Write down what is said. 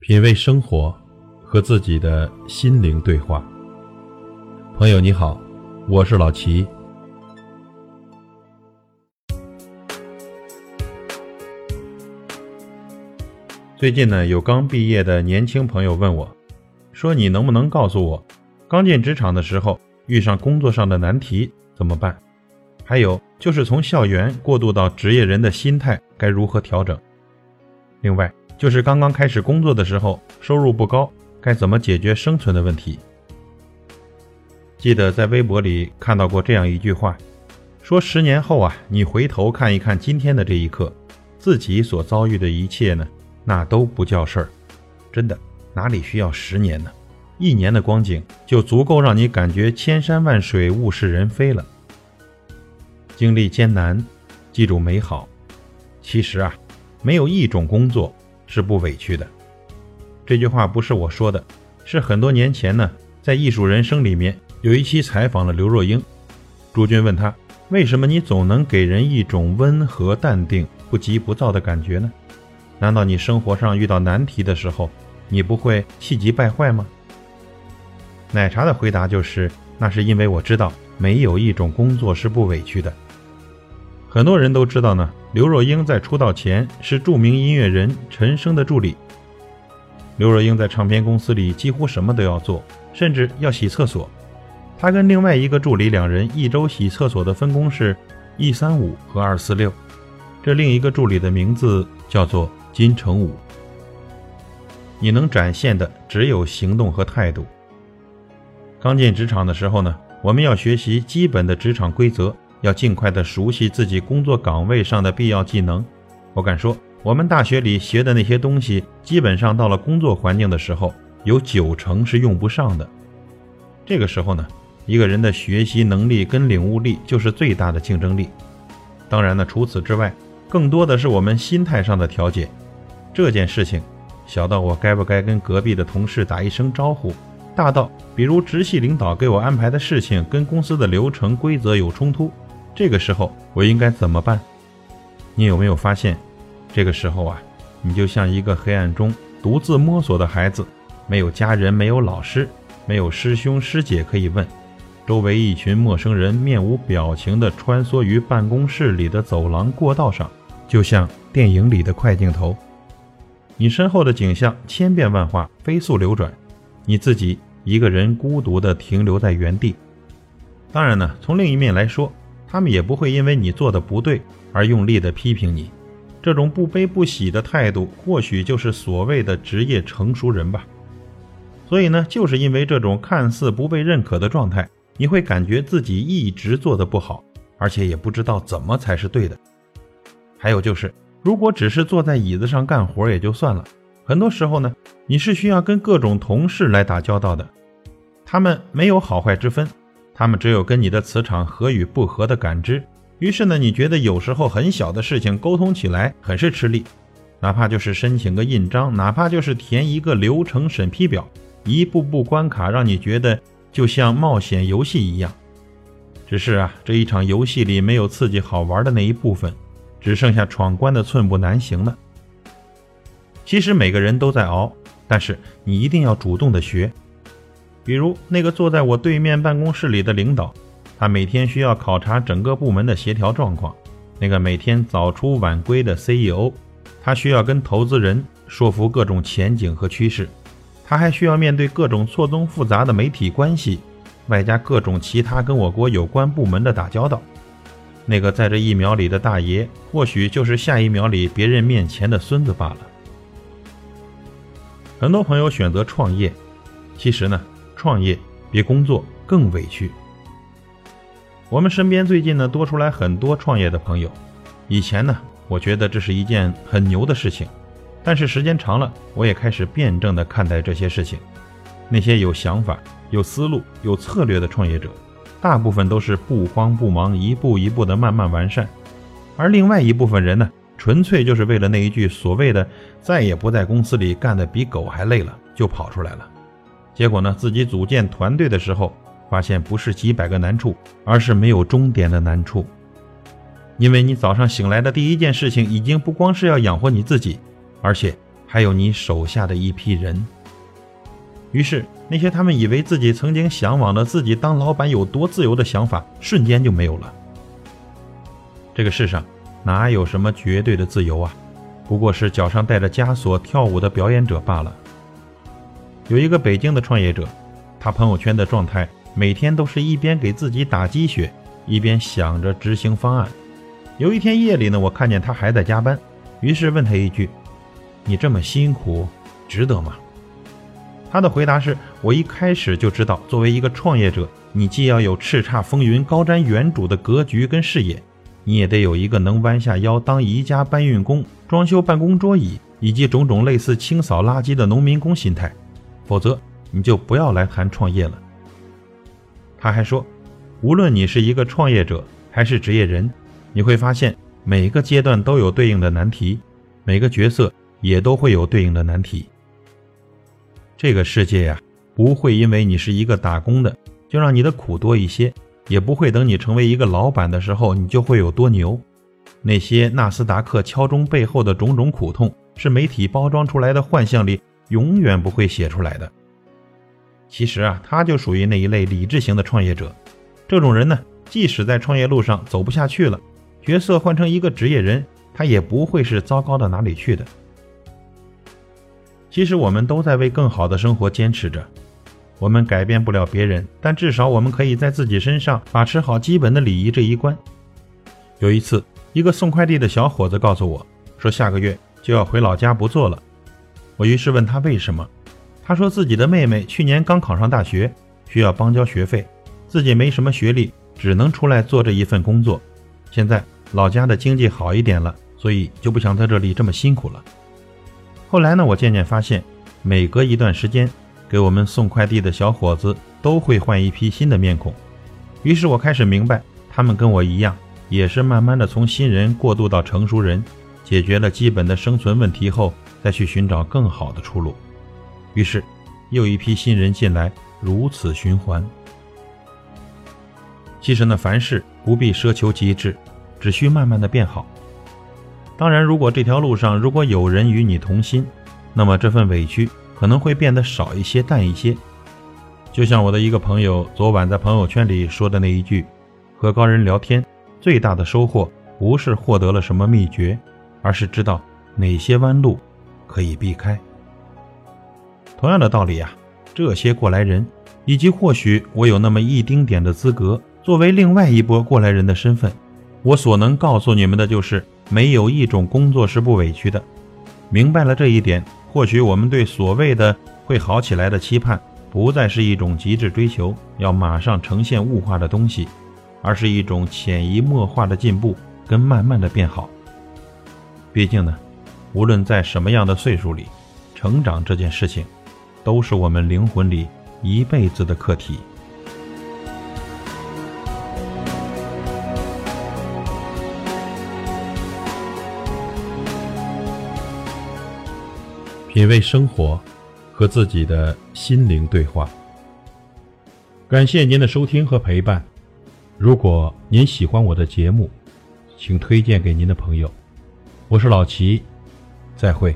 品味生活，和自己的心灵对话。朋友你好，我是老齐。最近呢，有刚毕业的年轻朋友问我，说你能不能告诉我，刚进职场的时候遇上工作上的难题怎么办？还有就是从校园过渡到职业人的心态该如何调整？另外。就是刚刚开始工作的时候，收入不高，该怎么解决生存的问题？记得在微博里看到过这样一句话，说十年后啊，你回头看一看今天的这一刻，自己所遭遇的一切呢，那都不叫事儿。真的，哪里需要十年呢？一年的光景就足够让你感觉千山万水，物是人非了。经历艰难，记住美好。其实啊，没有一种工作。是不委屈的，这句话不是我说的，是很多年前呢，在《艺术人生》里面有一期采访了刘若英，朱军问他，为什么你总能给人一种温和淡定、不急不躁的感觉呢？难道你生活上遇到难题的时候，你不会气急败坏吗？奶茶的回答就是，那是因为我知道没有一种工作是不委屈的。很多人都知道呢。刘若英在出道前是著名音乐人陈升的助理。刘若英在唱片公司里几乎什么都要做，甚至要洗厕所。她跟另外一个助理两人一周洗厕所的分工是一三五和二四六。这另一个助理的名字叫做金城武。你能展现的只有行动和态度。刚进职场的时候呢，我们要学习基本的职场规则。要尽快的熟悉自己工作岗位上的必要技能。我敢说，我们大学里学的那些东西，基本上到了工作环境的时候，有九成是用不上的。这个时候呢，一个人的学习能力跟领悟力就是最大的竞争力。当然呢，除此之外，更多的是我们心态上的调节。这件事情，小到我该不该跟隔壁的同事打一声招呼，大到比如直系领导给我安排的事情跟公司的流程规则有冲突。这个时候我应该怎么办？你有没有发现，这个时候啊，你就像一个黑暗中独自摸索的孩子，没有家人，没有老师，没有师兄师姐可以问，周围一群陌生人面无表情地穿梭于办公室里的走廊过道上，就像电影里的快镜头。你身后的景象千变万化，飞速流转，你自己一个人孤独地停留在原地。当然呢，从另一面来说。他们也不会因为你做的不对而用力的批评你，这种不悲不喜的态度，或许就是所谓的职业成熟人吧。所以呢，就是因为这种看似不被认可的状态，你会感觉自己一直做的不好，而且也不知道怎么才是对的。还有就是，如果只是坐在椅子上干活也就算了，很多时候呢，你是需要跟各种同事来打交道的，他们没有好坏之分。他们只有跟你的磁场合与不合的感知，于是呢，你觉得有时候很小的事情沟通起来很是吃力，哪怕就是申请个印章，哪怕就是填一个流程审批表，一步步关卡让你觉得就像冒险游戏一样。只是啊，这一场游戏里没有刺激好玩的那一部分，只剩下闯关的寸步难行了。其实每个人都在熬，但是你一定要主动的学。比如那个坐在我对面办公室里的领导，他每天需要考察整个部门的协调状况；那个每天早出晚归的 CEO，他需要跟投资人说服各种前景和趋势；他还需要面对各种错综复杂的媒体关系，外加各种其他跟我国有关部门的打交道。那个在这一秒里的大爷，或许就是下一秒里别人面前的孙子罢了。很多朋友选择创业，其实呢？创业比工作更委屈。我们身边最近呢多出来很多创业的朋友。以前呢，我觉得这是一件很牛的事情，但是时间长了，我也开始辩证的看待这些事情。那些有想法、有思路、有策略的创业者，大部分都是不慌不忙，一步一步的慢慢完善。而另外一部分人呢，纯粹就是为了那一句所谓的“再也不在公司里干的比狗还累了”，就跑出来了。结果呢？自己组建团队的时候，发现不是几百个难处，而是没有终点的难处。因为你早上醒来的第一件事情，已经不光是要养活你自己，而且还有你手下的一批人。于是，那些他们以为自己曾经向往的自己当老板有多自由的想法，瞬间就没有了。这个世上哪有什么绝对的自由啊？不过是脚上带着枷锁跳舞的表演者罢了。有一个北京的创业者，他朋友圈的状态每天都是一边给自己打鸡血，一边想着执行方案。有一天夜里呢，我看见他还在加班，于是问他一句：“你这么辛苦，值得吗？”他的回答是：“我一开始就知道，作为一个创业者，你既要有叱咤风云、高瞻远瞩的格局跟视野，你也得有一个能弯下腰当宜家搬运工、装修办公桌椅以及种种类似清扫垃圾的农民工心态，否则你就不要来谈创业了。”他还说：“无论你是一个创业者还是职业人。”你会发现，每个阶段都有对应的难题，每个角色也都会有对应的难题。这个世界呀，不会因为你是一个打工的，就让你的苦多一些，也不会等你成为一个老板的时候，你就会有多牛。那些纳斯达克敲钟背后的种种苦痛，是媒体包装出来的幻象里永远不会写出来的。其实啊，他就属于那一类理智型的创业者。这种人呢，即使在创业路上走不下去了。角色换成一个职业人，他也不会是糟糕到哪里去的。其实我们都在为更好的生活坚持着，我们改变不了别人，但至少我们可以在自己身上把持好基本的礼仪这一关。有一次，一个送快递的小伙子告诉我，说下个月就要回老家不做了。我于是问他为什么，他说自己的妹妹去年刚考上大学，需要帮交学费，自己没什么学历，只能出来做这一份工作。现在。老家的经济好一点了，所以就不想在这里这么辛苦了。后来呢，我渐渐发现，每隔一段时间，给我们送快递的小伙子都会换一批新的面孔。于是我开始明白，他们跟我一样，也是慢慢的从新人过渡到成熟人，解决了基本的生存问题后，再去寻找更好的出路。于是，又一批新人进来，如此循环。其实呢，凡事不必奢求极致。只需慢慢的变好。当然，如果这条路上如果有人与你同心，那么这份委屈可能会变得少一些、淡一些。就像我的一个朋友昨晚在朋友圈里说的那一句：“和高人聊天，最大的收获不是获得了什么秘诀，而是知道哪些弯路可以避开。”同样的道理呀，这些过来人，以及或许我有那么一丁点的资格，作为另外一波过来人的身份。我所能告诉你们的就是，没有一种工作是不委屈的。明白了这一点，或许我们对所谓的会好起来的期盼，不再是一种极致追求，要马上呈现物化的东西，而是一种潜移默化的进步跟慢慢的变好。毕竟呢，无论在什么样的岁数里，成长这件事情，都是我们灵魂里一辈子的课题。品味生活，和自己的心灵对话。感谢您的收听和陪伴。如果您喜欢我的节目，请推荐给您的朋友。我是老齐，再会。